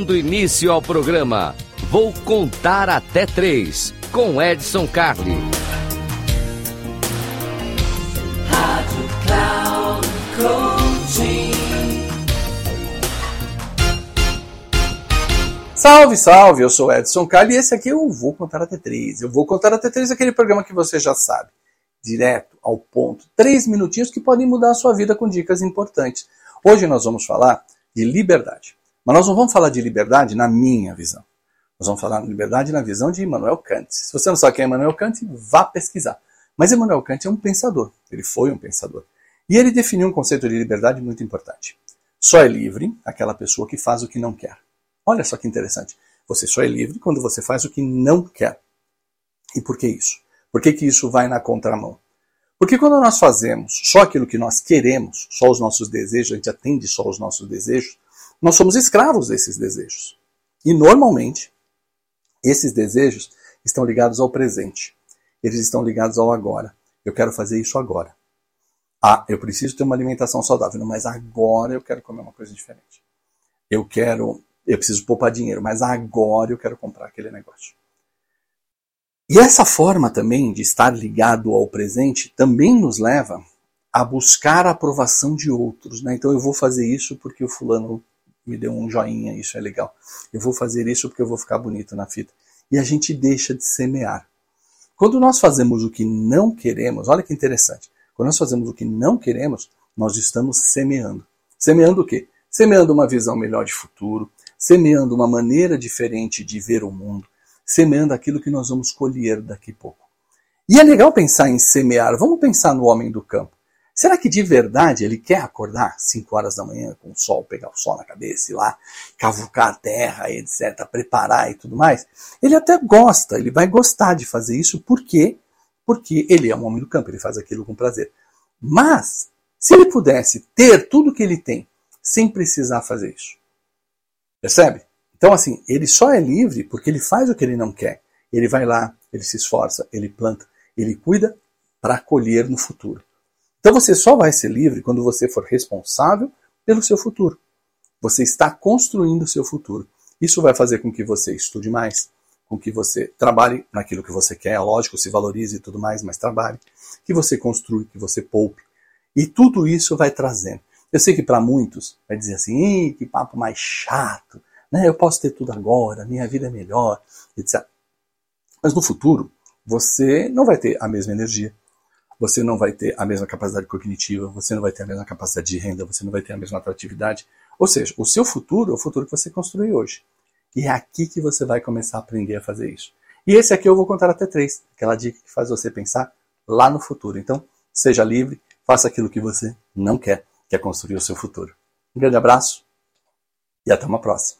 Dando início ao programa, vou contar até três com Edson Carli. Salve, salve! Eu sou Edson Carli e esse aqui eu vou contar até três. Eu vou contar até três aquele programa que você já sabe. Direto ao ponto. Três minutinhos que podem mudar a sua vida com dicas importantes. Hoje nós vamos falar de liberdade. Mas nós não vamos falar de liberdade na minha visão. Nós vamos falar de liberdade na visão de Immanuel Kant. Se você não sabe quem é Immanuel Kant, vá pesquisar. Mas Immanuel Kant é um pensador. Ele foi um pensador. E ele definiu um conceito de liberdade muito importante. Só é livre aquela pessoa que faz o que não quer. Olha só que interessante. Você só é livre quando você faz o que não quer. E por que isso? Por que, que isso vai na contramão? Porque quando nós fazemos só aquilo que nós queremos, só os nossos desejos, a gente atende só os nossos desejos, nós somos escravos desses desejos. E normalmente, esses desejos estão ligados ao presente. Eles estão ligados ao agora. Eu quero fazer isso agora. Ah, eu preciso ter uma alimentação saudável, mas agora eu quero comer uma coisa diferente. Eu quero, eu preciso poupar dinheiro, mas agora eu quero comprar aquele negócio. E essa forma também de estar ligado ao presente também nos leva a buscar a aprovação de outros. Né? Então eu vou fazer isso porque o fulano me deu um joinha, isso é legal. Eu vou fazer isso porque eu vou ficar bonito na fita. E a gente deixa de semear. Quando nós fazemos o que não queremos, olha que interessante. Quando nós fazemos o que não queremos, nós estamos semeando. Semeando o quê? Semeando uma visão melhor de futuro, semeando uma maneira diferente de ver o mundo, semeando aquilo que nós vamos colher daqui a pouco. E é legal pensar em semear. Vamos pensar no homem do campo. Será que de verdade ele quer acordar 5 horas da manhã com o sol, pegar o sol na cabeça e lá cavucar a terra, etc., preparar e tudo mais? Ele até gosta, ele vai gostar de fazer isso, por quê? Porque ele é um homem do campo, ele faz aquilo com prazer. Mas, se ele pudesse ter tudo que ele tem sem precisar fazer isso, percebe? Então, assim, ele só é livre porque ele faz o que ele não quer. Ele vai lá, ele se esforça, ele planta, ele cuida para colher no futuro. Então você só vai ser livre quando você for responsável pelo seu futuro. Você está construindo o seu futuro. Isso vai fazer com que você estude mais, com que você trabalhe naquilo que você quer, lógico, se valorize e tudo mais, mas trabalhe, que você construa, que você poupe. E tudo isso vai trazendo. Eu sei que para muitos vai dizer assim, que papo mais chato, né? eu posso ter tudo agora, minha vida é melhor, etc. Mas no futuro, você não vai ter a mesma energia, você não vai ter a mesma capacidade cognitiva, você não vai ter a mesma capacidade de renda, você não vai ter a mesma atratividade. Ou seja, o seu futuro é o futuro que você construiu hoje. E é aqui que você vai começar a aprender a fazer isso. E esse aqui eu vou contar até três, aquela dica que faz você pensar lá no futuro. Então, seja livre, faça aquilo que você não quer, que é construir o seu futuro. Um grande abraço e até uma próxima.